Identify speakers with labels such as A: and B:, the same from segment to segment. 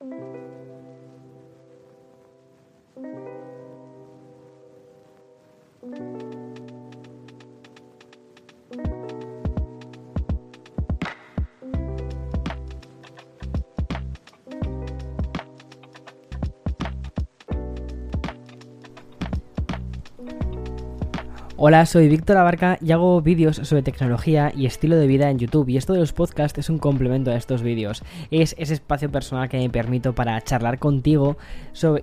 A: Thank you. Hola, soy Víctor Abarca y hago vídeos sobre tecnología y estilo de vida en YouTube y esto de los podcasts es un complemento a estos vídeos. Es ese espacio personal que me permito para charlar contigo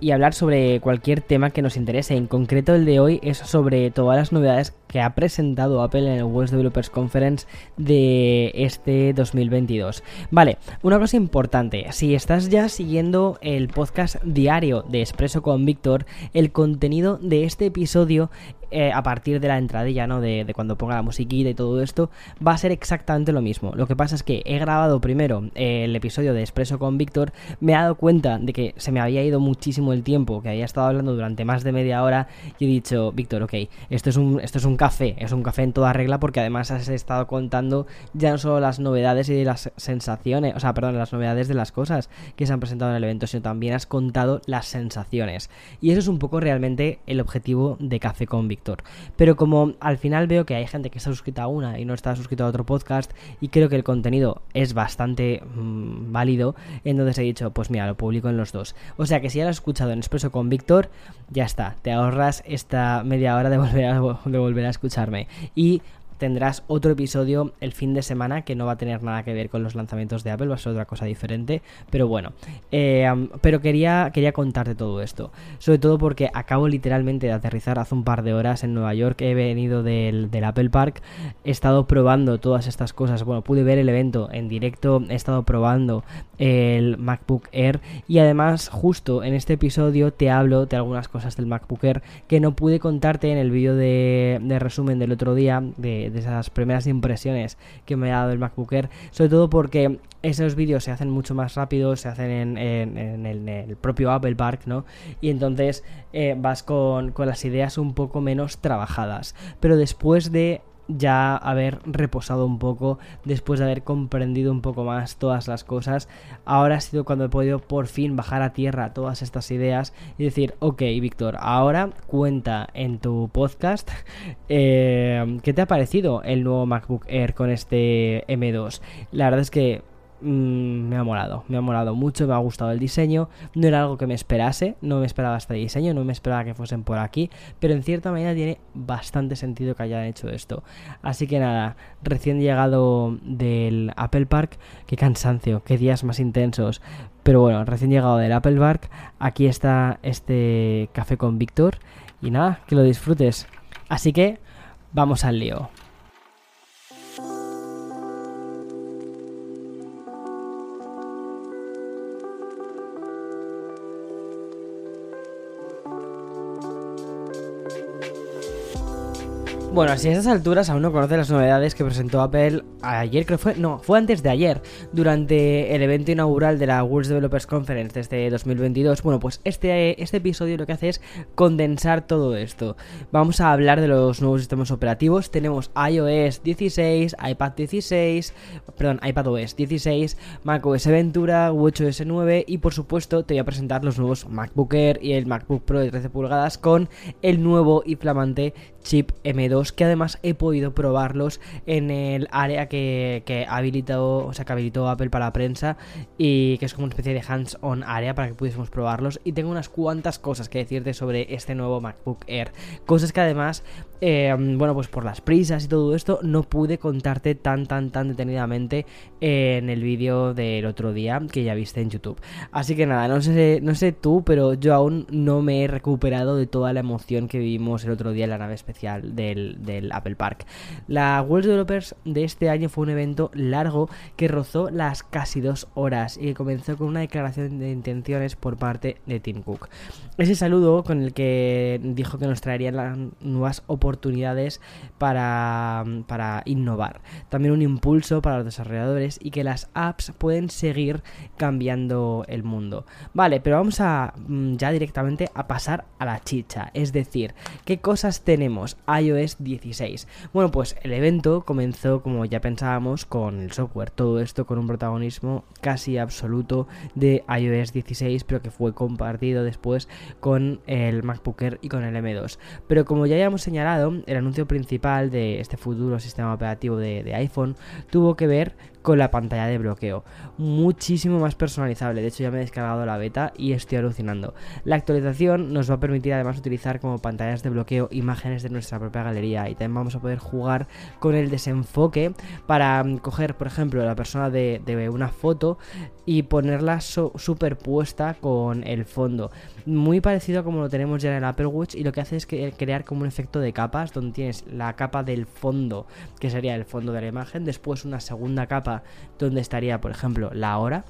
A: y hablar sobre cualquier tema que nos interese. En concreto el de hoy es sobre todas las novedades que ha presentado Apple en el World Developers Conference de este 2022. Vale, una cosa importante, si estás ya siguiendo el podcast diario de Expreso con Víctor, el contenido de este episodio eh, a partir de la entradilla, ¿no? De, cuando ponga la musiquita y todo esto, va a ser exactamente lo mismo. Lo que pasa es que he grabado primero eh, el episodio de Expreso con Víctor, me he dado cuenta de que se me había ido muchísimo el tiempo, que había estado hablando durante más de media hora y he dicho, Víctor, ok, esto es un, esto es un café, es un café en toda regla porque además has estado contando ya no solo las novedades y las sensaciones, o sea, perdón, las novedades de las cosas que se han presentado en el evento, sino también has contado las sensaciones. Y eso es un poco realmente el objetivo de Café con Víctor. Pero como al final veo que hay gente que está suscrita a una y no está suscrito a otro podcast y creo que el contenido es bastante mm, válido, entonces he dicho, pues mira, lo publico en los dos. O sea que si ya lo has escuchado en Expreso con Víctor, ya está, te ahorras esta media hora de volver a, de volver a escucharme. Y tendrás otro episodio el fin de semana que no va a tener nada que ver con los lanzamientos de Apple, va a ser otra cosa diferente, pero bueno, eh, pero quería, quería contarte todo esto, sobre todo porque acabo literalmente de aterrizar hace un par de horas en Nueva York, he venido del, Apple Park, he estado probando todas estas cosas, bueno, pude ver el evento en directo, he estado probando el MacBook Air. Y además justo en este episodio te hablo de algunas cosas del MacBook Air que no pude contarte en el vídeo de, de resumen del otro día de de, esas primeras impresiones que me ha dado el MacBook sobre todo porque esos vídeos se hacen mucho más rápido, se hacen en, el, propio Apple Park, ¿no? Y entonces eh, vas con, con las ideas un poco menos trabajadas. Pero después de ya haber reposado un poco, después de haber comprendido un poco más todas las cosas, ahora ha sido cuando he podido por fin bajar a tierra todas estas ideas y decir, ok, Víctor, ahora cuenta en tu podcast eh, qué te ha parecido el nuevo MacBook Air con este M2. La verdad es que me ha molado, me ha molado mucho, me ha gustado el diseño, no era algo que me esperase, no me esperaba este diseño, no me esperaba que fuesen por aquí, pero en cierta manera tiene bastante sentido que hayan hecho esto. Así que nada, recién llegado del Apple Park, qué cansancio, qué días más intensos, pero bueno, recién llegado del Apple Park, aquí está este café con Víctor y nada, que lo disfrutes. Así que vamos al lío. Bueno, si a estas alturas aún no conoces las novedades que presentó Apple ayer, creo que fue, no, fue antes de ayer, durante el evento inaugural de la World Developers Conference de este 2022, bueno, pues este, este episodio lo que hace es condensar todo esto. Vamos a hablar de los nuevos sistemas operativos. Tenemos iOS 16, iPad 16, perdón, iPadOS 16, macOS Ventura, WatchOS 9 y por supuesto te voy a presentar los nuevos MacBook Air y el MacBook Pro de 13 pulgadas con el nuevo y flamante chip M2 que además he podido probarlos en el área que, que habilitó, o sea, que habilitó Apple para la prensa y que es como una especie de hands-on área para que pudiésemos probarlos y tengo unas cuantas cosas que decirte sobre este nuevo MacBook Air, cosas que además eh, bueno, pues por las prisas y todo esto, no pude contarte tan, tan, tan detenidamente en el vídeo del otro día que ya viste en YouTube. Así que nada, no sé, no sé tú, pero yo aún no me he recuperado de toda la emoción que vivimos el otro día en la nave especial del, Apple Park. La World Developers de este año fue un evento largo que rozó las casi dos horas y que comenzó con una declaración de intenciones por parte de Tim Cook. Ese saludo con el que dijo que nos traerían las nuevas oportunidades oportunidades para, para innovar. También un impulso para los desarrolladores y que las apps pueden seguir cambiando el mundo. Vale, pero vamos a mm, ya directamente a pasar a la chicha. Es decir, ¿qué cosas tenemos? iOS 16. Bueno, pues el evento comenzó como ya pensábamos con el software, todo esto con un protagonismo casi absoluto de iOS 16, pero que fue compartido después con el MacBook Air y con el M2. Pero como ya habíamos señalado, el anuncio principal de este futuro sistema operativo de, de iPhone tuvo que ver con la pantalla de bloqueo. Muchísimo más personalizable. De hecho, ya me he descargado la beta y estoy alucinando. La actualización nos va a permitir además utilizar como pantallas de bloqueo imágenes de nuestra propia galería. Y también vamos a poder jugar con el desenfoque para mm, coger, por ejemplo, la persona de, una foto y ponerla superpuesta con el fondo. Muy parecido a como lo tenemos ya en el Apple Watch. Y lo que hace es que crear como un efecto de capas donde tienes la capa del fondo, que sería el fondo de la imagen. Después una segunda capa donde estaría, por ejemplo, la hora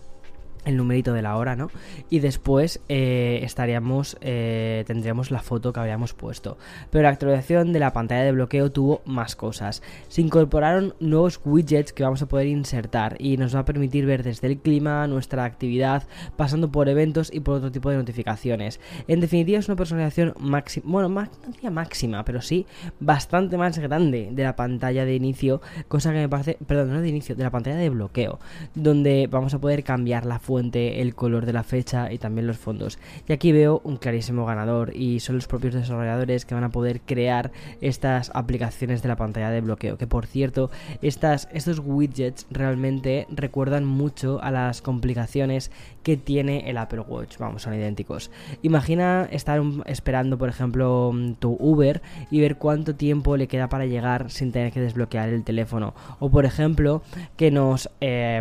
A: el numerito de la hora, ¿no? Y después eh, estaríamos, eh, tendríamos la foto que habíamos puesto. Pero la actualización de la pantalla de bloqueo tuvo más cosas. Se incorporaron nuevos widgets que vamos a poder insertar y nos va a permitir ver desde el clima, nuestra actividad, pasando por eventos y por otro tipo de notificaciones. En definitiva es una personalización máxima, bueno, no máxima, pero sí bastante más grande de la pantalla de inicio, cosa que me parece, perdón, no de inicio, de la pantalla de bloqueo, donde vamos a poder cambiar la fuente, el color de la fecha y también los fondos. Y aquí veo un clarísimo ganador y son los propios desarrolladores que van a poder crear estas aplicaciones de la pantalla de bloqueo. Que por cierto, estas, estos widgets realmente recuerdan mucho a las complicaciones que tiene el Apple Watch. Vamos, son idénticos. Imagina estar esperando, por ejemplo, tu Uber y ver cuánto tiempo le queda para llegar sin tener que desbloquear el teléfono. O por ejemplo, que nos eh,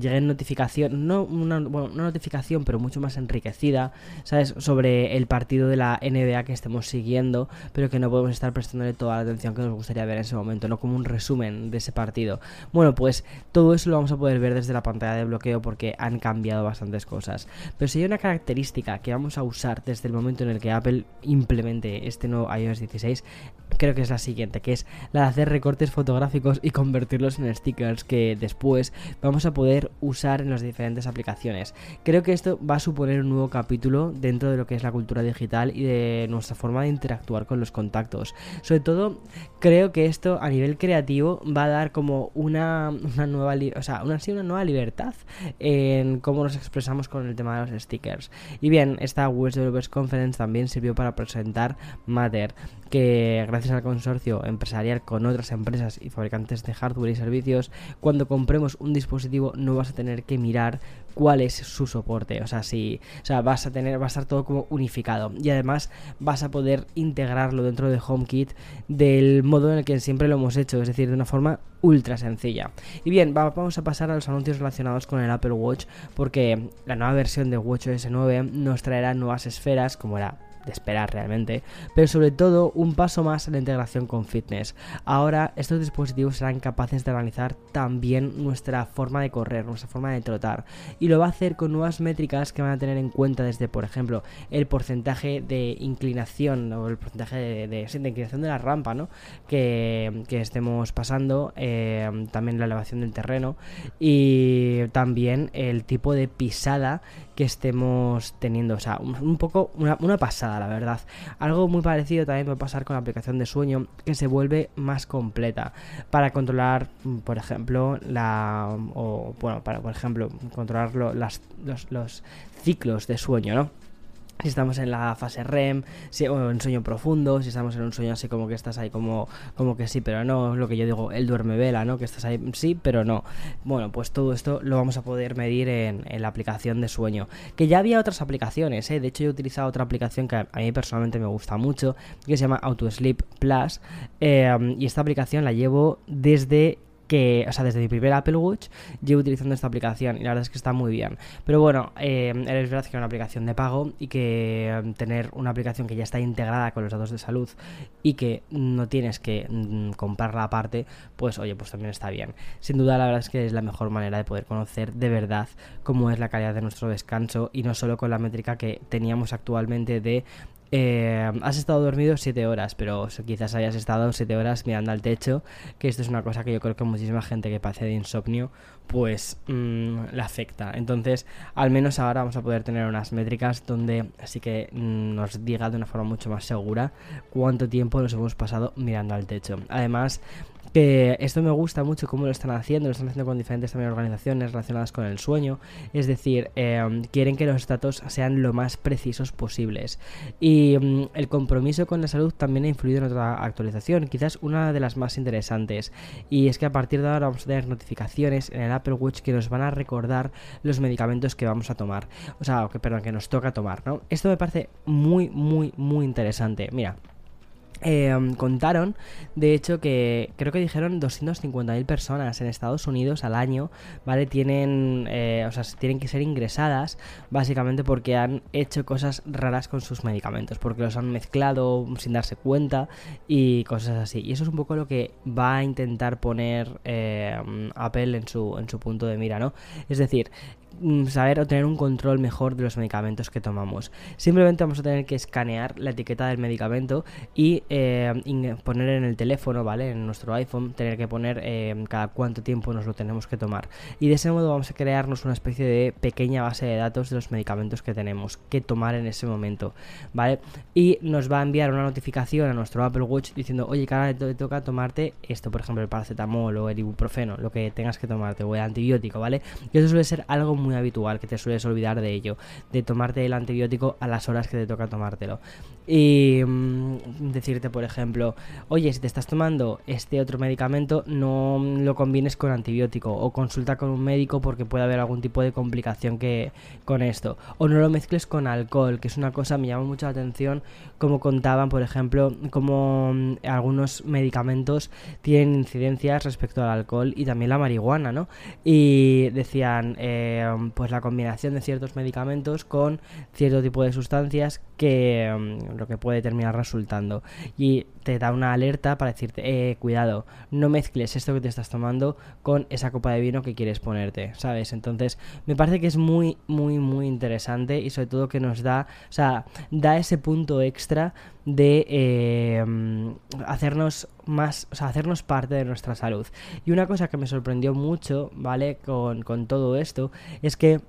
A: lleguen notificaciones, no una, notificación, pero mucho más enriquecida, ¿sabes? Sobre el partido de la NBA que estemos siguiendo, pero que no podemos estar prestándole toda la atención que nos gustaría ver en ese momento, no como un resumen de ese partido. Bueno, pues todo eso lo vamos a poder ver desde la pantalla de bloqueo porque han cambiado bastantes cosas. Pero si hay una característica que vamos a usar desde el momento en el que Apple implemente este nuevo iOS 16, creo que es la siguiente, que es la de hacer recortes fotográficos y convertirlos en stickers que después vamos a poder usar en las diferentes aplicaciones Creo que esto va a suponer un nuevo capítulo dentro de lo que es la cultura digital y de nuestra forma de interactuar con los contactos. Sobre todo, creo que esto a nivel creativo va a dar como una, nueva, o sea, una, una nueva libertad en cómo nos expresamos con el tema de los stickers. Y bien, esta Web Developers Conference también sirvió para presentar Matter, que gracias al consorcio empresarial con otras empresas y fabricantes de hardware y servicios, cuando compremos un dispositivo no vas a tener que mirar cuál es su soporte. O sea, si, o sea, vas a tener, va a estar todo como unificado. Y además vas a poder integrarlo dentro de HomeKit del modo en el que siempre lo hemos hecho, es decir, de una forma ultra sencilla. Y bien, vamos a pasar a los anuncios relacionados con el Apple Watch, porque la nueva versión de WatchOS 9 nos traerá nuevas esferas, como era de esperar realmente, pero sobre todo un paso más en la integración con fitness. Ahora estos dispositivos serán capaces de analizar también nuestra forma de correr, nuestra forma de trotar, y lo va a hacer con nuevas métricas que van a tener en cuenta desde, por ejemplo, el porcentaje de inclinación o el porcentaje de, inclinación de la rampa, ¿no? Que, estemos pasando, eh, también la elevación del terreno y también el tipo de pisada que estemos teniendo. O sea, un, poco una, pasada, la verdad. Algo muy parecido también va a pasar con la aplicación de sueño, que se vuelve más completa para controlar, por ejemplo, la. O, bueno, para, por ejemplo, controlar los ciclos de sueño, ¿no? Si estamos en la fase REM, o en sueño profundo, si estamos en un sueño así como que estás ahí como, como que sí, pero no, lo que yo digo, el duerme vela, ¿no? Que estás ahí sí, pero no. Bueno, pues todo esto lo vamos a poder medir en, la aplicación de sueño. Que ya había otras aplicaciones, ¿eh? De hecho, yo he utilizado otra aplicación que a, mí personalmente me gusta mucho, que se llama AutoSleep Plus. Eh, y esta aplicación la llevo desde que, o sea, desde mi primer Apple Watch llevo utilizando esta aplicación y la verdad es que está muy bien. Pero bueno, eh, es verdad que es una aplicación de pago y que em, tener una aplicación que ya está integrada con los datos de salud y que no tienes que mm, comprarla aparte, pues oye, pues también está bien. Sin duda, la verdad es que es la mejor manera de poder conocer de verdad cómo es la calidad de nuestro descanso y no solo con la métrica que teníamos actualmente de eh, has estado dormido 7 horas, pero quizás hayas estado 7 horas mirando al techo, que esto es una cosa que yo creo que muchísima gente que padece de insomnio, pues mm, le afecta. Entonces, al menos ahora vamos a poder tener unas métricas donde así que mm, nos diga de una forma mucho más segura cuánto tiempo nos hemos pasado mirando al techo. Además, que esto me gusta mucho cómo lo están haciendo, lo están haciendo con diferentes también organizaciones relacionadas con el sueño, es decir, em, quieren que los datos sean lo más precisos posibles. Y mm, el compromiso con la salud también ha influido en otra actualización, quizás una de las más interesantes, y es que a partir de ahora vamos a tener notificaciones en el Apple Watch que nos van a recordar los medicamentos que vamos a tomar, o sea, que, perdón, que nos toca tomar, ¿no? Esto me parece muy, muy, muy interesante. Mira, Em, contaron, de hecho, que creo que dijeron 250.000 personas en Estados Unidos al año, ¿vale? Tienen, eh, o sea, tienen que ser ingresadas básicamente porque han hecho cosas raras con sus medicamentos, porque los han mezclado sin darse cuenta y cosas así. Y eso es un poco lo que va a intentar poner eh, Apple en su, en su punto de mira, ¿no? Es decir, saber o tener un control mejor de los medicamentos que tomamos. Simplemente vamos a tener que escanear la etiqueta del medicamento y eh, poner en el teléfono, ¿vale? En nuestro iPhone, tener que poner eh, cada cuánto tiempo nos lo tenemos que tomar. Y de ese modo vamos a crearnos una especie de pequeña base de datos de los medicamentos que tenemos que tomar en ese momento, ¿vale? Y nos va a enviar una notificación a nuestro Apple Watch diciendo, oye, cara, te toca tomarte esto, por ejemplo, el paracetamol o el ibuprofeno, lo que tengas que tomarte, o el antibiótico, ¿vale? Y eso suele ser algo muy muy habitual, que te sueles olvidar de ello, de tomarte el antibiótico a las horas que te toca tomártelo. Y mm, decirte, por ejemplo, oye, si te estás tomando este otro medicamento, no lo combines con antibiótico o consulta con un médico porque puede haber algún tipo de complicación que con esto. O no lo mezcles con alcohol, que es una cosa, me llama mucho la atención, como contaban, por ejemplo, como mm, algunos medicamentos tienen incidencias respecto al alcohol y también la marihuana, ¿no? Y decían, eh, pues la combinación de ciertos medicamentos con cierto tipo de sustancias que mm, lo que puede terminar resultando. Y te da una alerta para decirte eh, cuidado no mezcles esto que te estás tomando con esa copa de vino que quieres ponerte sabes entonces me parece que es muy muy muy interesante y sobre todo que nos da o sea da ese punto extra de mm, hacernos más, o sea, hacernos parte de nuestra salud. Y una cosa que me sorprendió mucho, ¿vale? Con, con todo esto, es que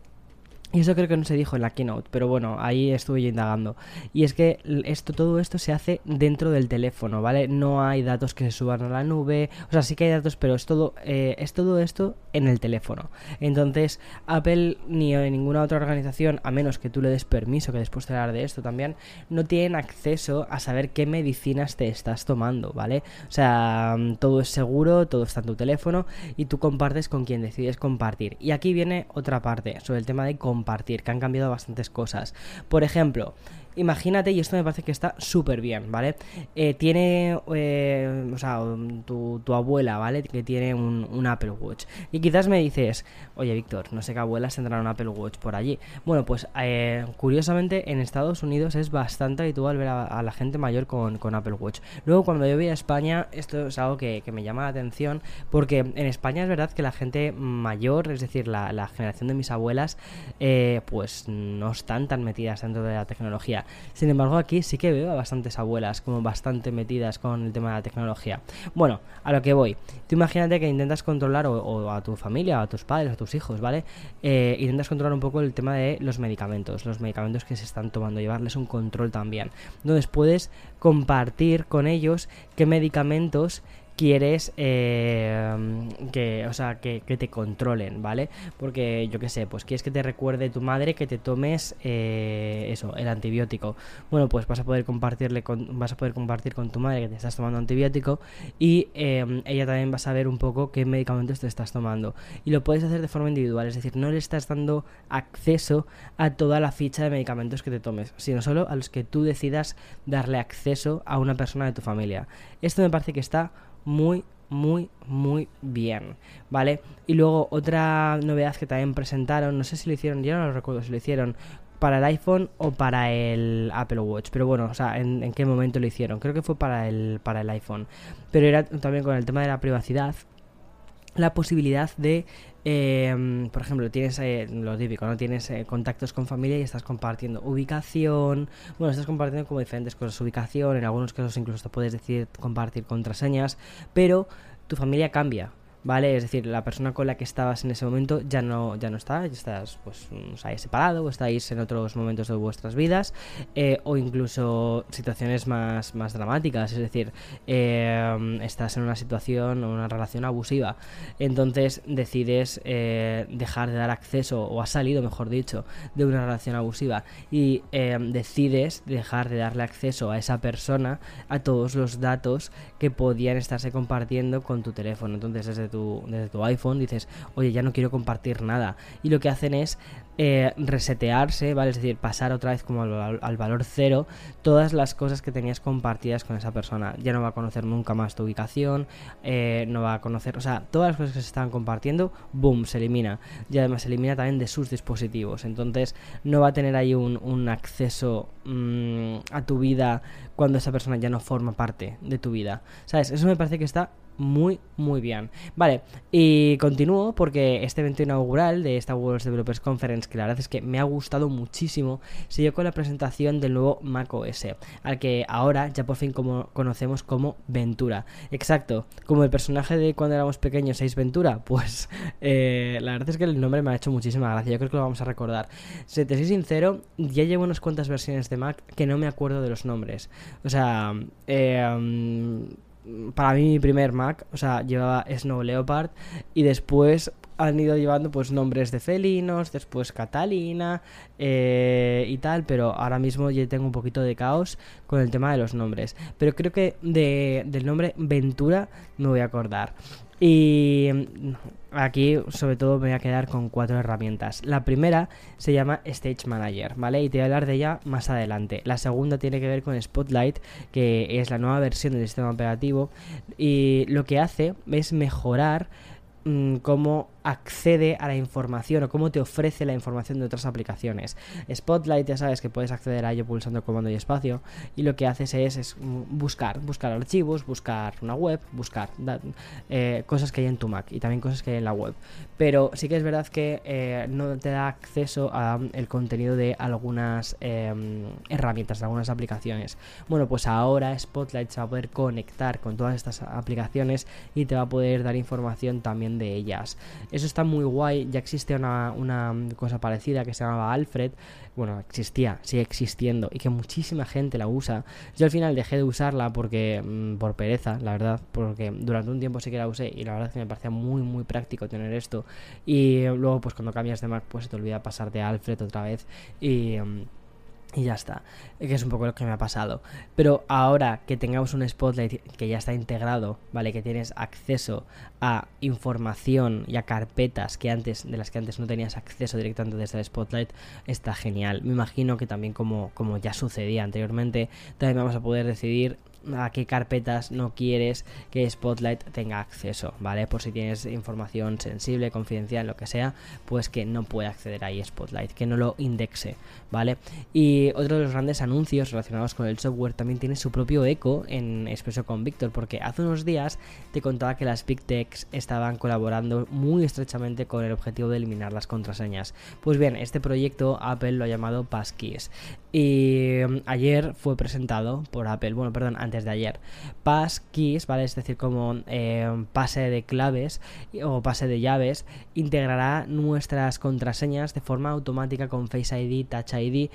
A: y eso creo que no se dijo en la keynote, pero bueno, ahí estuve yo indagando. Y es que esto, todo esto se hace dentro del teléfono, ¿vale? No hay datos que se suban a la nube. O sea, sí que hay datos, pero es todo, eh, es todo esto en el teléfono. Entonces, Apple ni ninguna otra organización, a menos que tú le des permiso, que después te hablar de esto también, no tienen acceso a saber qué medicinas te estás tomando, ¿vale? O sea, todo es seguro, todo está en tu teléfono y tú compartes con quien decides compartir. Y aquí viene otra parte sobre el tema de compartir compartir, que han cambiado bastantes cosas. Por ejemplo, imagínate, y esto me parece que está súper bien, ¿vale? Eh, tiene, eh, o sea, tu, abuela, ¿vale? Que tiene un, Apple Watch. Y quizás me dices, oye, Víctor, no sé qué abuelas tendrán un Apple Watch por allí. Bueno, pues eh, curiosamente en Estados Unidos es bastante habitual ver a, la gente mayor con, Apple Watch. Luego, cuando yo voy a España, esto es algo que, me llama la atención, porque en España es verdad que la gente mayor, es decir, la, la generación de mis abuelas, pues no están tan metidas dentro de la tecnología. Sin embargo, aquí sí que veo a bastantes abuelas como bastante metidas con el tema de la tecnología. Bueno, a lo que voy. Tú imagínate que intentas controlar o, a tu familia, o a tus padres, a tus hijos, ¿vale? Eh, intentas controlar un poco el tema de los medicamentos, los medicamentos que se están tomando, llevarles un control también. Entonces puedes compartir con ellos qué medicamentos quieres eh, que, o sea, que, te controlen, ¿vale? Porque yo qué sé, pues quieres que te recuerde tu madre que te tomes eh, eso, el antibiótico. Bueno, pues vas a poder compartirle con, vas a poder compartir con tu madre que te estás tomando antibiótico y em, ella también va a saber un poco qué medicamentos te estás tomando. Y lo puedes hacer de forma individual, es decir, no le estás dando acceso a toda la ficha de medicamentos que te tomes, sino solo a los que tú decidas darle acceso a una persona de tu familia. Esto me parece que está muy, muy, muy bien, ¿vale? Y luego otra novedad que también presentaron, no sé si lo hicieron, ya no lo recuerdo si lo hicieron para el iPhone o para el Apple Watch, pero bueno, o sea, en, qué momento lo hicieron, creo que fue para el, para el iPhone, pero era también con el tema de la privacidad, la posibilidad de em, por ejemplo, tienes eh, lo típico, ¿no? Tienes eh, contactos con familia y estás compartiendo ubicación, bueno, estás compartiendo como diferentes cosas, ubicación, en algunos casos incluso te puedes decir compartir contraseñas, pero tu familia cambia. ¿Vale? Es decir, la persona con la que estabas en ese momento ya no, ya no está, ya estás, pues, os habéis separado o estáis en otros momentos de vuestras vidas, eh, o incluso situaciones más, más dramáticas, es decir, eh, estás en una situación o una relación abusiva, entonces decides eh, dejar de dar acceso, o has salido, mejor dicho, de una relación abusiva y decides dejar de darle acceso a esa persona a todos los datos que podían estarse compartiendo con tu teléfono. Entonces, desde tu desde tu iPhone, dices, oye, ya no quiero compartir nada. Y lo que hacen es eh, resetearse, ¿vale? Es decir, pasar otra vez como al, valor cero todas las cosas que tenías compartidas con esa persona. Ya no va a conocer nunca más tu ubicación, eh, no va a conocer, o sea, todas las cosas que se estaban compartiendo, boom, se elimina. Y además se elimina también de sus dispositivos. Entonces no va a tener ahí un, acceso mm, a tu vida cuando esa persona ya no forma parte de tu vida. ¿Sabes? Eso me parece que está muy, muy bien. Vale, y continúo porque este evento inaugural de esta World Developers Conference, que la verdad es que me ha gustado muchísimo, siguió con la presentación del nuevo Mac OS, al que ahora ya por fin como conocemos como Ventura. Exacto, como el personaje de cuando éramos pequeños, 6 Ventura, pues eh, la verdad es que el nombre me ha hecho muchísima gracia, yo creo que lo vamos a recordar. Si te soy sincero, ya llevo unas cuantas versiones de Mac que no me acuerdo de los nombres. O sea, eh, para mí mi primer Mac, o sea, llevaba Snow Leopard y después han ido llevando pues nombres de felinos, después Catalina eh, y tal, pero ahora mismo ya tengo un poquito de caos con el tema de los nombres. Pero creo que de, del nombre Ventura me voy a acordar. Y mm, aquí sobre todo me voy a quedar con cuatro herramientas. La primera se llama Stage Manager, ¿vale? Y te voy a hablar de ella más adelante. La segunda tiene que ver con Spotlight, que es la nueva versión del sistema operativo. Y lo que hace es mejorar mm, cómo accede a la información o cómo te ofrece la información de otras aplicaciones. Spotlight ya sabes que puedes acceder a ello pulsando comando y espacio y lo que haces es, buscar, buscar archivos, buscar una web, buscar eh, cosas que hay en tu Mac y también cosas que hay en la web. Pero sí que es verdad que eh, no te da acceso a mm, contenido de algunas em, herramientas, de algunas aplicaciones. Bueno, pues ahora Spotlight se va a poder conectar con todas estas aplicaciones y te va a poder dar información también de ellas. Eso está muy guay. Ya existe una, una cosa parecida que se llamaba Alfred. Bueno, existía, sigue existiendo y que muchísima gente la usa. Yo al final dejé de usarla porque mm, por pereza, la verdad, porque durante un tiempo sí que la usé y la verdad es que me parecía muy muy práctico tener esto. Y luego pues cuando cambias de Mac pues se te olvida pasar de Alfred otra vez y mm, y ya está, que es un poco lo que me ha pasado. Pero ahora que tengamos un Spotlight que ya está integrado, ¿vale? Que tienes acceso a información y a carpetas que antes, de las que antes no tenías acceso directamente desde el Spotlight, está genial. Me imagino que también como, como ya sucedía anteriormente, también vamos a poder decidir a qué carpetas no quieres que Spotlight tenga acceso, ¿vale? Por si tienes información sensible, confidencial, lo que sea, pues que no pueda acceder ahí Spotlight, que no lo indexe, ¿vale? Y otro de los grandes anuncios relacionados con el software también tiene su propio eco en Expreso con Víctor, porque hace unos días te contaba que las Big Techs estaban colaborando muy estrechamente con el objetivo de eliminar las contraseñas. Pues bien, este proyecto Apple lo ha llamado Passkeys. Y mm, ayer fue presentado por Apple, bueno, perdón, antes de ayer. Passkeys, ¿vale? Es decir, como eh, pase de claves o pase de llaves, integrará nuestras contraseñas de forma automática con Face ID, Touch ID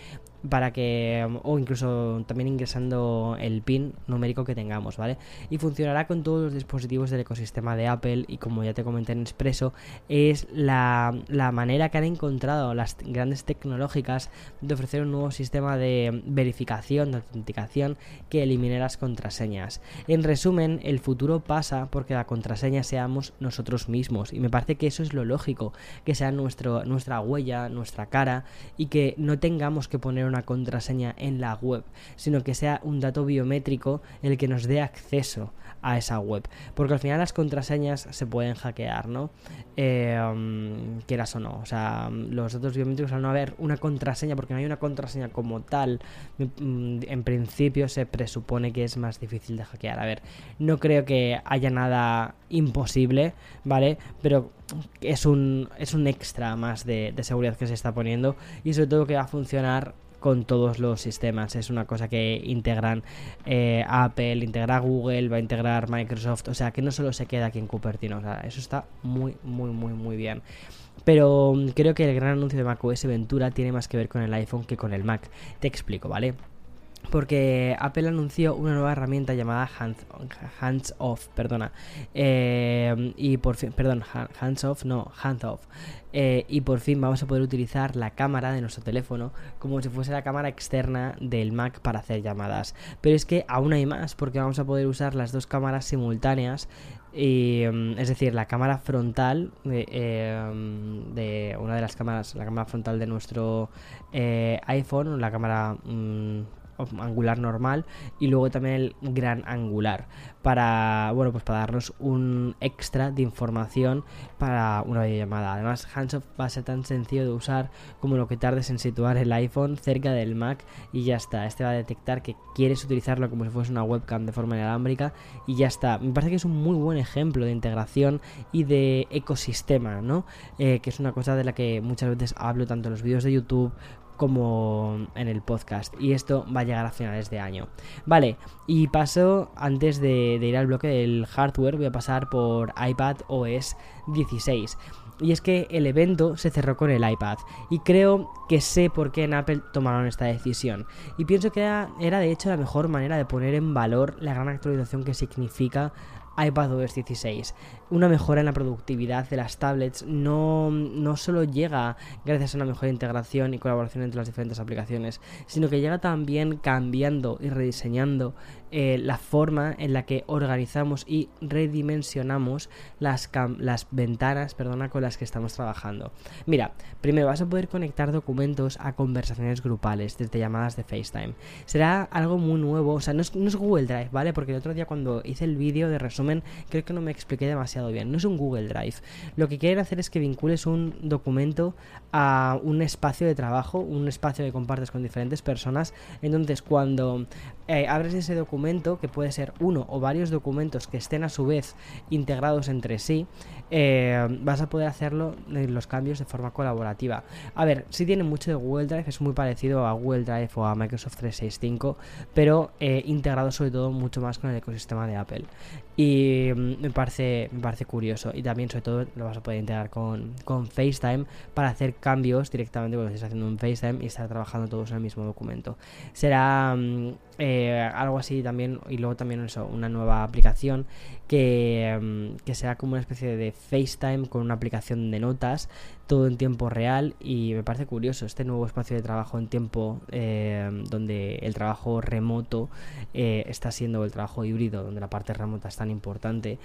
A: para que o incluso también ingresando el pin numérico que tengamos, ¿vale? Y funcionará con todos los dispositivos del ecosistema de Apple y como ya te comenté en Expreso, es la, la manera que han encontrado las grandes tecnológicas de ofrecer un nuevo sistema de verificación, de autenticación que elimine las contraseñas. En resumen, el futuro pasa porque la contraseña seamos nosotros mismos y me parece que eso es lo lógico, que sea nuestro, nuestra huella, nuestra cara y que no tengamos que poner una contraseña en la web, sino que sea un dato biométrico el que nos dé acceso a esa web. Porque al final las contraseñas se pueden hackear, ¿no? Eh, um, quieras o no. O sea, los datos biométricos al no haber una contraseña, porque no hay una contraseña como tal, mm, en principio se presupone que es más difícil de hackear. A ver, no creo que haya nada imposible, ¿vale? Pero es un, es un extra más de, de seguridad que se está poniendo y sobre todo que va a funcionar con todos los sistemas. Es una cosa que integran eh, Apple, integra Google, va a integrar Microsoft. O sea, que no solo se queda aquí en Cupertino. O sea, eso está muy, muy, muy, muy bien. Pero mm, creo que el gran anuncio de macOS Ventura tiene más que ver con el iPhone que con el Mac. Te explico, ¿vale? Porque Apple anunció una nueva herramienta llamada Hands, Off, perdona, eh, y por fin, perdón, Hands Off, no, Hands Off, eh, y por fin vamos a poder utilizar la cámara de nuestro teléfono como si fuese la cámara externa del Mac para hacer llamadas. Pero es que aún hay más, porque vamos a poder usar las dos cámaras simultáneas mm, es decir, la cámara frontal de, eh, de, una de las cámaras, la cámara frontal de nuestro iPhone, la cámara mm, angular normal y luego también el gran angular. Para bueno pues para darnos un extra de información para una videollamada. Además Handsoft va a ser tan sencillo de usar como lo que tardes en situar el iPhone cerca del Mac y ya está. Este va a detectar que quieres utilizarlo como si fuese una webcam de forma inalámbrica y ya está. Me parece que es un muy buen ejemplo de integración y de ecosistema no eh, que es una cosa de la que muchas veces hablo tanto en los vídeos de YouTube como en el podcast. Y esto va a llegar a finales de año. Vale, y paso, antes de, ir al bloque del hardware, voy a pasar por iPad OS 16. Y es que el evento se cerró con el iPad. Y creo que sé por qué en Apple tomaron esta decisión. Y pienso que era, de hecho la mejor manera de poner en valor la gran actualización que significa iPadOS 16. Una mejora en la productividad de las tablets no, no solo llega gracias a una mejor integración y colaboración entre las diferentes aplicaciones, sino que llega también cambiando y rediseñando eh, la forma en la que organizamos y redimensionamos las, las ventanas perdona, con las que estamos trabajando. Mira, primero vas a poder conectar documentos a conversaciones grupales desde llamadas de FaceTime. Será algo muy nuevo, o sea, no es, no es Google Drive, ¿vale? Porque el otro día cuando hice el vídeo de resumen creo que no me expliqué demasiado bien. No es un Google Drive. Lo que quieren hacer es que vincules un documento a un espacio de trabajo, un espacio que compartes con diferentes personas. Entonces, cuando eh, abres ese documento, que puede ser uno o varios documentos que estén a su vez integrados entre sí, eh, vas a poder hacerlo los cambios de forma colaborativa. A ver, si tiene mucho de Google Drive, es muy parecido a Google Drive o a Microsoft 365, pero eh, integrado sobre todo mucho más con el ecosistema de Apple. Y mm, me parece, me parece curioso. Y también, sobre todo, lo vas a poder integrar con, con FaceTime para hacer cambios directamente cuando estés haciendo un FaceTime y estar trabajando todos en el mismo documento. Será mm, eh, algo así también. Y luego también eso, una nueva aplicación que, mm, que será como una especie de FaceTime con una aplicación de notas todo en tiempo real y me parece curioso este nuevo espacio de trabajo en tiempo eh, donde el trabajo remoto eh, está siendo el trabajo híbrido donde la parte remota es tan importante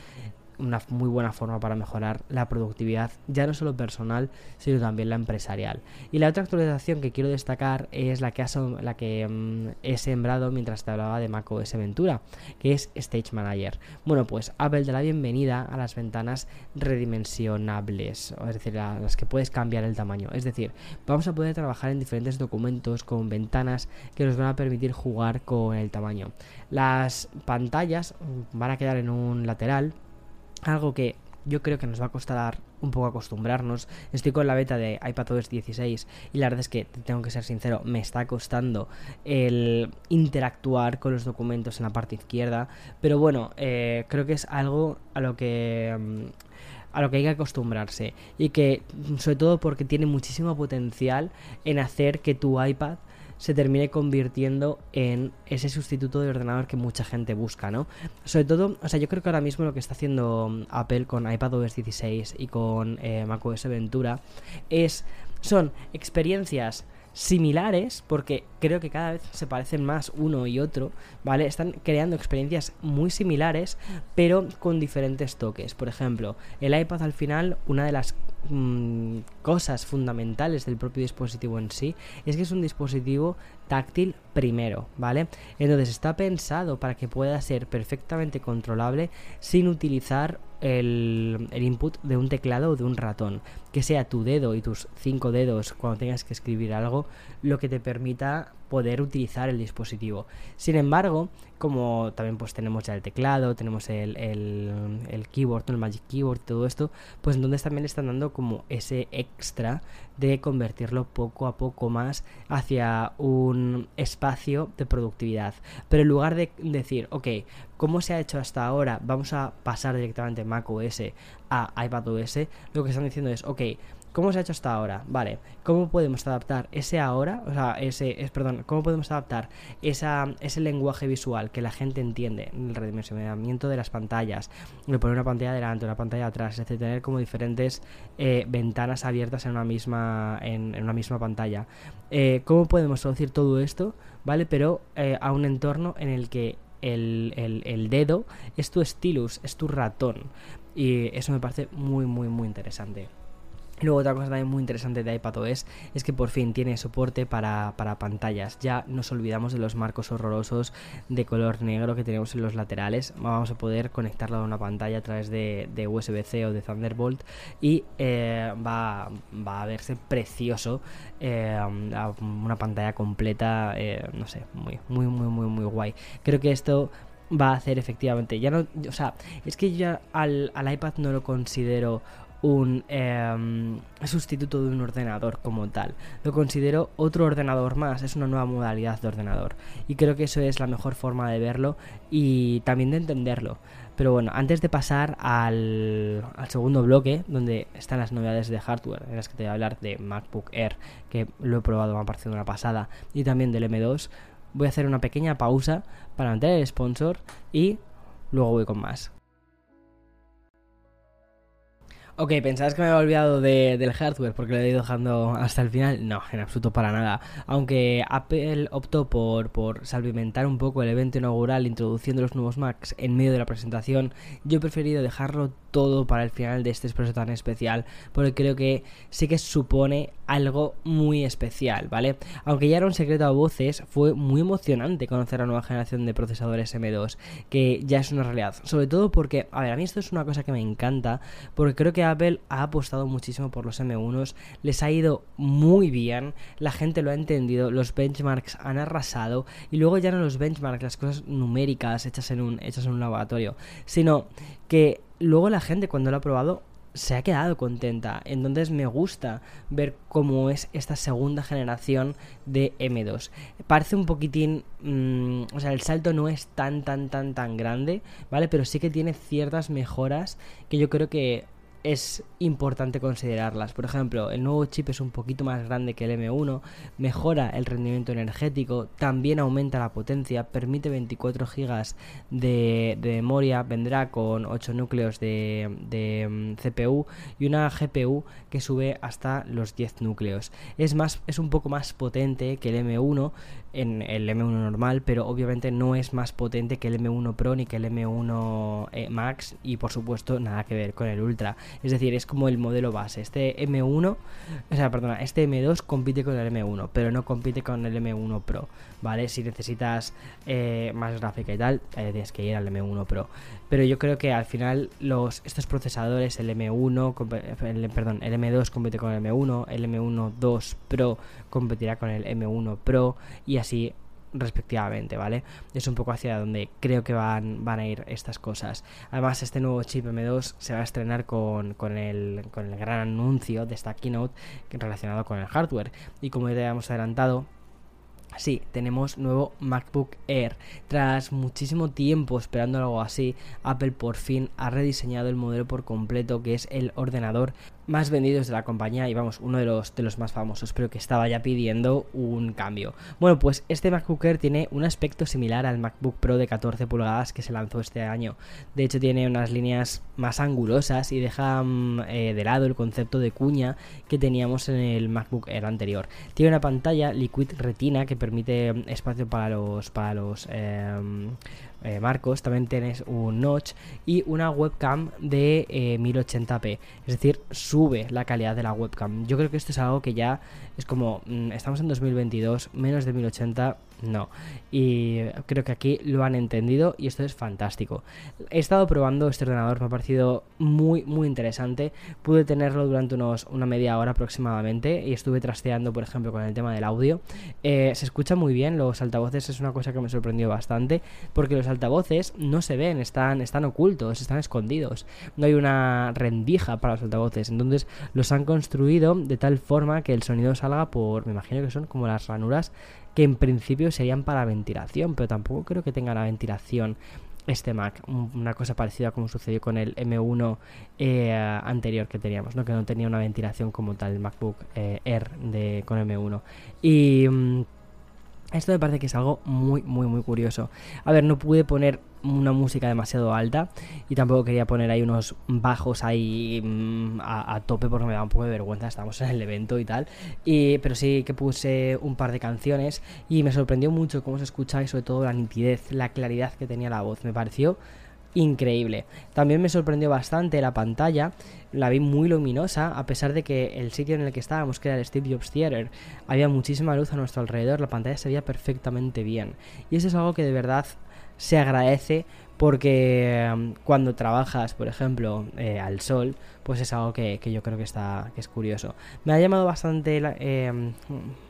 A: una muy buena forma para mejorar la productividad, ya no solo personal, sino también la empresarial. Y la otra actualización que quiero destacar es la que, la que mm, he sembrado mientras te hablaba de macOS Ventura, que es Stage Manager. Bueno, pues Apple da la bienvenida a las ventanas redimensionables, es decir, las que puedes cambiar el tamaño. Es decir, vamos a poder trabajar en diferentes documentos con ventanas que nos van a permitir jugar con el tamaño. Las pantallas van a quedar en un lateral algo que yo creo que nos va a costar un poco acostumbrarnos. Estoy con la beta de iPadOS 16 y la verdad es que, tengo que ser sincero, me está costando el interactuar con los documentos en la parte izquierda. Pero bueno, eh, creo que es algo a lo que... Mm, a lo que hay que acostumbrarse y que sobre todo porque tiene muchísimo potencial en hacer que tu iPad se termine convirtiendo en ese sustituto de ordenador que mucha gente busca, ¿no? Sobre todo, o sea, yo creo que ahora mismo lo que está haciendo mm, Apple con iPadOS 16 y con eh, macOS Ventura es son experiencias similares, porque creo que cada vez se parecen más uno y otro, ¿vale? Están creando experiencias muy similares, pero con diferentes toques. Por ejemplo, el iPad al final, una de las mm, cosas fundamentales del propio dispositivo en sí, es que es un dispositivo táctil primero, ¿vale? Entonces está pensado para que pueda ser perfectamente controlable sin utilizar el, el, input de un teclado o de un ratón. Que sea tu dedo y tus cinco dedos cuando tengas que escribir algo lo que te permita poder utilizar el dispositivo. Sin embargo, como también pues tenemos ya el teclado, tenemos el, el, keyboard, el Magic Keyboard, todo esto, pues entonces también están dando como ese extra de convertirlo poco a poco más hacia un espacio de productividad. Pero en lugar de decir, ok, ¿cómo se ha hecho hasta ahora? Vamos a pasar directamente Mac OS a iPad OS, lo que están diciendo es, ok, ¿Cómo se ha hecho hasta ahora? Vale, ¿cómo podemos adaptar ese ahora? O sea, ese, es, perdón, ¿cómo podemos adaptar esa, ese lenguaje visual que la gente entiende? El redimensionamiento de las pantallas, de poner una pantalla delante, una pantalla atrás, decir, tener como diferentes eh, ventanas abiertas en una misma, en, en una misma pantalla. Eh, ¿Cómo podemos traducir todo esto? ¿Vale? Pero eh, a un entorno en el que el, el, el, dedo es tu stylus, es tu ratón. Y eso me parece muy, muy, muy interesante. Luego otra cosa también muy interesante de iPadOS es que por fin tiene soporte para, para, pantallas. Ya nos olvidamos de los marcos horrorosos de color negro que tenemos en los laterales. Vamos a poder conectarlo a una pantalla a través de, USB-C o de Thunderbolt y eh, va, va, a verse precioso. Eh, una pantalla completa, eh, no sé, muy, muy, muy, muy, muy guay. Creo que esto va a hacer efectivamente. Ya no, o sea, es que ya al, al iPad no lo considero un eh, sustituto de un ordenador como tal. Lo considero otro ordenador más, es una nueva modalidad de ordenador. Y creo que eso es la mejor forma de verlo y también de entenderlo. Pero bueno, antes de pasar al, al, segundo bloque, donde están las novedades de hardware, en las que te voy a hablar de MacBook Air, que lo he probado, me ha parecido una pasada, y también del M2, voy a hacer una pequeña pausa para meter el sponsor y luego voy con más. Ok, ¿pensabas que me había olvidado de, del hardware porque lo he ido dejando hasta el final? No, en absoluto para nada. Aunque Apple optó por, por salvimentar un poco el evento inaugural introduciendo los nuevos Macs en medio de la presentación, yo he preferido dejarlo todo para el final de este expreso tan especial porque creo que sí que supone algo muy especial, ¿vale? Aunque ya era un secreto a voces, fue muy emocionante conocer la nueva generación de procesadores M2, que ya es una realidad. Sobre todo porque, a ver, a mí esto es una cosa que me encanta, porque creo que Apple ha apostado muchísimo por los M1s, les ha ido muy bien, la gente lo ha entendido, los benchmarks han arrasado, y luego ya no los benchmarks, las cosas numéricas hechas en un, hechas en un laboratorio, sino que luego la gente cuando lo ha probado se ha quedado contenta. Entonces me gusta ver cómo es esta segunda generación de M2. Parece un poquitín... Mmm, o sea, el salto no es tan, tan, tan, tan grande, ¿vale? Pero sí que tiene ciertas mejoras que yo creo que es importante considerarlas. Por ejemplo, el nuevo chip es un poquito más grande que el M1, mejora el rendimiento energético, también aumenta la potencia, permite 24 GB de, memoria, vendrá con 8 núcleos de, de um, CPU y una GPU que sube hasta los 10 núcleos. Es, más, es un poco más potente que el M1 en el M1 normal, pero obviamente no es más potente que el M1 Pro ni que el M1 eh, Max y por supuesto nada que ver con el Ultra. Es decir, es como el modelo base. Este M1, o sea, perdona, este M2 compite con el M1, pero no compite con el M1 Pro, ¿vale? Si necesitas eh, más gráfica y tal, eh, tienes que ir al M1 Pro. Pero yo creo que al final los estos procesadores, el M1, el, perdón, el M2 compite con el M1, el M1 2 Pro competirá con el M1 Pro y así respectivamente, ¿vale? Es un poco hacia donde creo que van, van a ir estas cosas. Además, este nuevo chip M2 se va a estrenar con, con, el, con el gran anuncio de esta keynote relacionado con el hardware. Y como ya habíamos adelantado, Sí, tenemos nuevo MacBook Air. Tras muchísimo tiempo esperando algo así, Apple por fin ha rediseñado el modelo por completo, que es el ordenador más vendidos de la compañía y vamos, uno de los, de los más famosos, pero que estaba ya pidiendo un cambio. Bueno, pues este MacBook Air tiene un aspecto similar al MacBook Pro de 14 pulgadas que se lanzó este año. De hecho, tiene unas líneas más angulosas y deja mm, eh, de lado el concepto de cuña que teníamos en el MacBook Air anterior. Tiene una pantalla Liquid Retina que permite mm, espacio para los, para los em, eh, marcos, también tienes un notch y una webcam de 1080p. Eh, es decir, sube la calidad de la webcam. Yo creo que esto es algo que ya es como, mm, estamos en 2022, menos de 1080 no. Y creo que aquí lo han entendido y esto es fantástico. He estado probando este ordenador, me ha parecido muy, muy interesante. Pude tenerlo durante unos, una media hora aproximadamente y estuve trasteando, por ejemplo, con el tema del audio. Eh, se escucha muy bien, los altavoces es una cosa que me sorprendió bastante porque los altavoces no se ven, están, están ocultos, están escondidos. No hay una rendija para los altavoces, entonces los han construido de tal forma que el sonido salga por, me imagino que son como las ranuras que en principio serían para ventilación, pero tampoco creo que tenga la ventilación este Mac, una cosa parecida como sucedió con el M1 eh, anterior que teníamos, ¿no? que no tenía una ventilación como tal el MacBook eh, Air de, con M1. Y mm, esto me parece que es algo muy, muy, muy curioso. A ver, no pude poner una música demasiado alta y tampoco quería poner ahí unos bajos ahí mm, a, tope porque me da un poco de vergüenza, estamos en el evento y tal. Y, pero sí que puse un par de canciones y me sorprendió mucho cómo se escucha y sobre todo la nitidez, la claridad que tenía la voz. Me pareció increíble. También me sorprendió bastante la pantalla, la vi muy luminosa, a pesar de que el sitio en el que estábamos, que era el Steve Jobs Theater, había muchísima luz a nuestro alrededor, la pantalla se veía perfectamente bien. Y eso es algo que de verdad se agradece porque um, cuando trabajas, por ejemplo, eh, al sol, pues es algo que, yo creo que está que es curioso. Me ha llamado bastante, eh,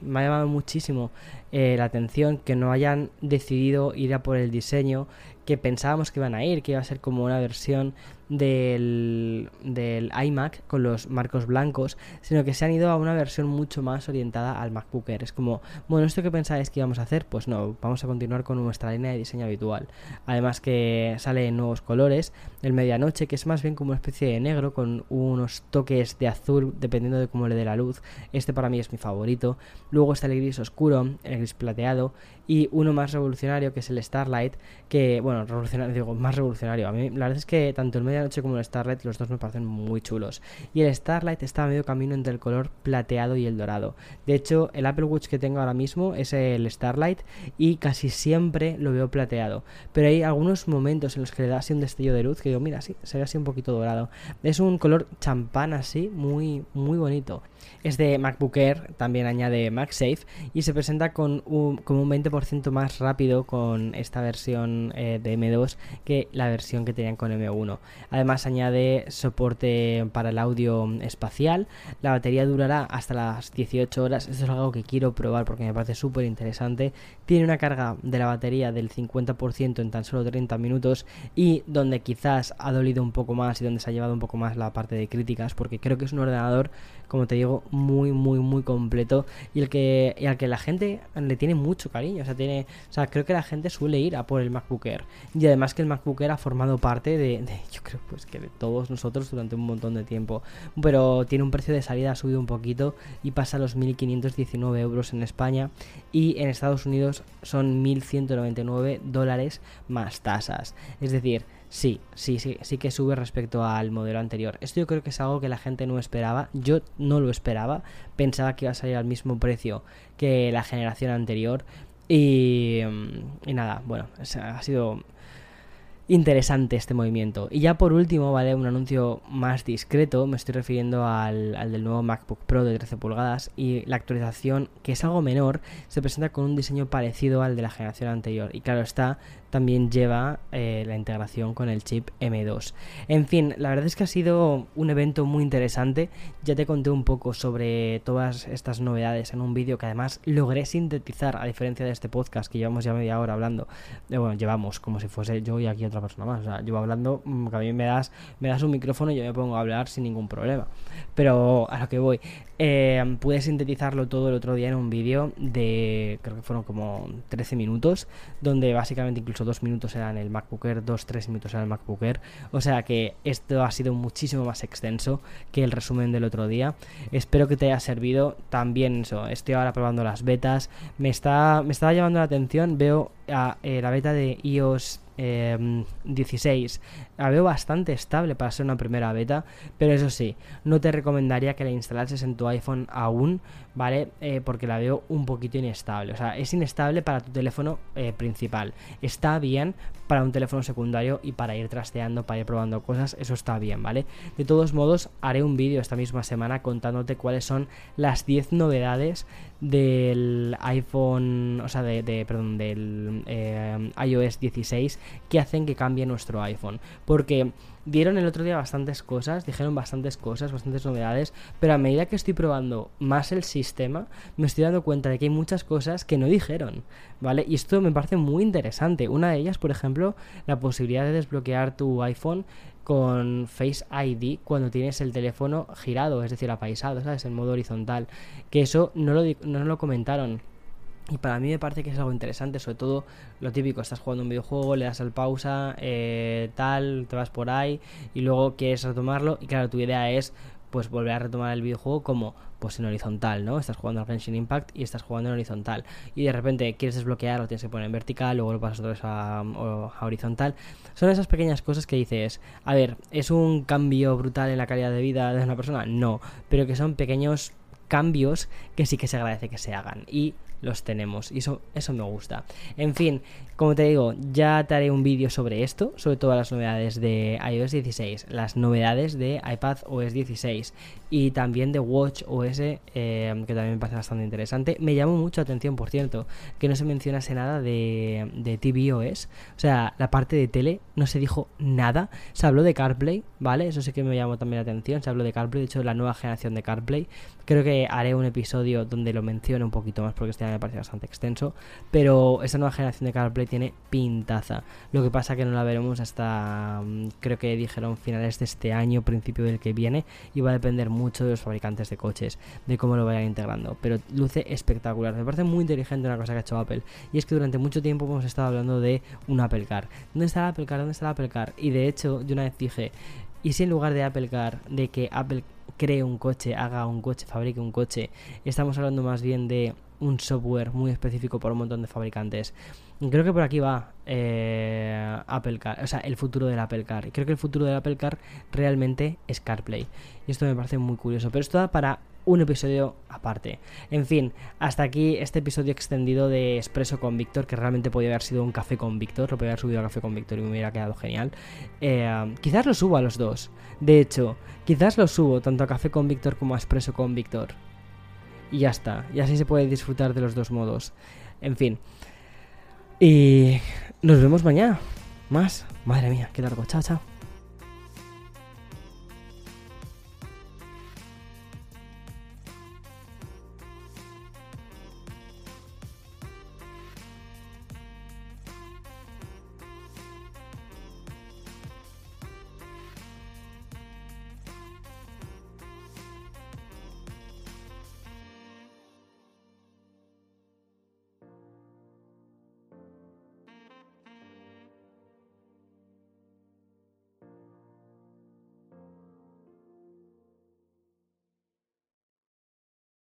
A: me ha llamado muchísimo eh, la atención que no hayan decidido ir a por el diseño que pensábamos que iban a ir, que iba a ser como una versión del, del iMac con los marcos blancos, sino que se han ido a una versión mucho más orientada al MacBook Air. Es como, bueno, ¿esto que pensáis que íbamos a hacer? Pues no, vamos a continuar con nuestra línea de diseño habitual. Además que sale en nuevos colores, el medianoche, que es más bien como una especie de negro con unos toques de azul dependiendo de cómo le dé la luz. Este para mí es mi favorito. Luego está el gris oscuro, el gris plateado y uno más revolucionario que es el Starlight, que, bueno, revolucionario, digo, más revolucionario. A mí la verdad es que tanto el medianoche como el Starlight, los dos me parecen muy chulos. Y el Starlight está medio camino entre el color plateado y el dorado. De hecho, el Apple Watch que tengo ahora mismo es el Starlight y casi siempre lo veo plateado. Pero hay algunos momentos en los que le da así un destello de luz que digo, mira, sí, se ve así un poquito dorado. Es un color champán así, muy, muy bonito. Es de MacBook Air, también añade MagSafe y se presenta con un, como un 20% más rápido con esta versión eh, de M2 que la versión que tenían con M1. Además añade soporte para el audio espacial, la batería durará hasta las 18 horas, esto es algo que quiero probar porque me parece súper interesante. Tiene una carga de la batería del 50% en tan solo 30 minutos y donde quizás ha dolido un poco más y donde se ha llevado un poco más la parte de críticas porque creo que es un ordenador, como te digo, muy, muy, muy completo y el que, y al que la gente le tiene mucho cariño. O sea, tiene, o sea, creo que la gente suele ir a por el MacBook Air. Y además que el MacBook Air ha formado parte de, yo creo, pues que de todos nosotros durante un montón de tiempo. Pero tiene un precio de salida, ha subido un poquito y pasa a los 1.519 euros en España y en Estados Unidos son 1.199 dólares más tasas. Es decir, Sí, sí, sí, sí que sube respecto al modelo anterior. Esto yo creo que es algo que la gente no esperaba. Yo no lo esperaba. Pensaba que iba a salir al mismo precio que la generación anterior. Y, y nada, bueno, ha sido interesante este movimiento. Y ya por último, ¿vale? Un anuncio más discreto, me estoy refiriendo al, al, del nuevo MacBook Pro de 13 pulgadas y la actualización, que es algo menor, se presenta con un diseño parecido al de la generación anterior. Y claro está, también lleva eh, la integración con el chip M2. En fin, la verdad es que ha sido un evento muy interesante. Ya te conté un poco sobre todas estas novedades en un vídeo que además logré sintetizar, a diferencia de este podcast que llevamos ya media hora hablando. bueno, llevamos como si fuese yo y aquí otra persona más. O sea, yo hablando, mm, que a mí me das, me das un micrófono y yo me pongo a hablar sin ningún problema. Pero a lo que voy, eh, pude sintetizarlo todo el otro día en un vídeo de, creo que fueron como 13 minutos, donde básicamente incluso 2 minutos eran el MacBook Air, 2-3 minutos eran el MacBook. O sea que esto ha sido muchísimo más extenso que el resumen del otro día. Espero que te haya servido. También eso, estoy ahora probando las betas. Me está, me está llamando la atención, veo eh, la beta de iOS 16 em, la veo bastante estable para ser una primera beta, pero eso sí, no te recomendaría que la instalases en tu iPhone aún, ¿vale? Eh, porque la veo un poquito inestable. O sea, es inestable para tu teléfono eh, principal. Está bien para un teléfono secundario y para ir trasteando, para ir probando cosas, eso está bien, ¿vale? De todos modos, haré un vídeo esta misma semana contándote cuáles son las 10 novedades del iPhone, o sea, de, perdón, del eh, iOS 16 que hacen que cambie nuestro iPhone. Porque dieron el otro día bastantes cosas, dijeron bastantes cosas, bastantes novedades, pero a medida que estoy probando más el sistema, me estoy dando cuenta de que hay muchas cosas que no dijeron, ¿vale? Y esto me parece muy interesante. Una de ellas, por ejemplo, la posibilidad de desbloquear tu iPhone con Face ID cuando tienes el teléfono girado, es decir, apaisado, ¿sabes? En modo horizontal. Que eso no lo, no lo comentaron. Y para mí me parece que es algo interesante, sobre todo lo típico, estás jugando un videojuego, le das al pausa, eh, tal, te vas por ahí y luego quieres retomarlo y claro, tu idea es pues volver a retomar el videojuego como pues en horizontal, ¿no? Estás jugando al Genshin Impact y estás jugando en horizontal y de repente quieres desbloquear, lo tienes que poner en vertical, luego lo pasas otra vez a, a, horizontal. Son esas pequeñas cosas que dices, a ver, ¿es un cambio brutal en la calidad de vida de una persona? No, pero que son pequeños cambios que sí que se agradece que se hagan y los tenemos y eso, eso me gusta. En fin, como te digo, ya te haré un vídeo sobre esto, sobre todas las novedades de iOS 16, las novedades de iPad OS 16 y también de Watch OS, eh, que también me parece bastante interesante. Me llamó mucho la atención, por cierto, que no se mencionase nada de, de tvOS, o sea, la parte de tele, no se dijo nada. Se habló de CarPlay, ¿vale? Eso sí que me llamó también la atención, se habló de CarPlay, de hecho, la nueva generación de CarPlay. Creo que haré un episodio donde lo mencione un poquito más porque este me parece bastante extenso. Pero esta nueva generación de CarPlay tiene pintaza. Lo que pasa que no la veremos hasta, mm, creo que dijeron finales de este año, principio del que viene. Y va a depender mucho de los fabricantes de coches, de cómo lo vayan integrando. Pero luce espectacular. Me parece muy inteligente una cosa que ha hecho Apple. Y es que durante mucho tiempo hemos estado hablando de un Apple Car. ¿Dónde está el Apple Car? ¿Dónde está el Apple Car? Y de hecho, yo una vez dije, ¿y si en lugar de Apple Car, de que Apple cree un coche, haga un coche, fabrique un coche. Estamos hablando más bien de un software muy específico por un montón de fabricantes. Creo que por aquí va eh, Apple Car, o sea, el futuro del Apple Car. Creo que el futuro del Apple Car realmente es CarPlay. Y esto me parece muy curioso. Pero esto da para un episodio aparte. En fin, hasta aquí este episodio extendido de Expreso con Víctor, que realmente podría haber sido un café con Víctor, lo podría haber subido a café con Víctor y me hubiera quedado genial. Eh, quizás lo subo a los dos. De hecho, quizás lo subo tanto a café con Víctor como a Expreso con Víctor. Y ya está, y así se puede disfrutar de los dos modos. En fin. Y nos vemos mañana. Más. Madre mía, qué largo. Chao, chao.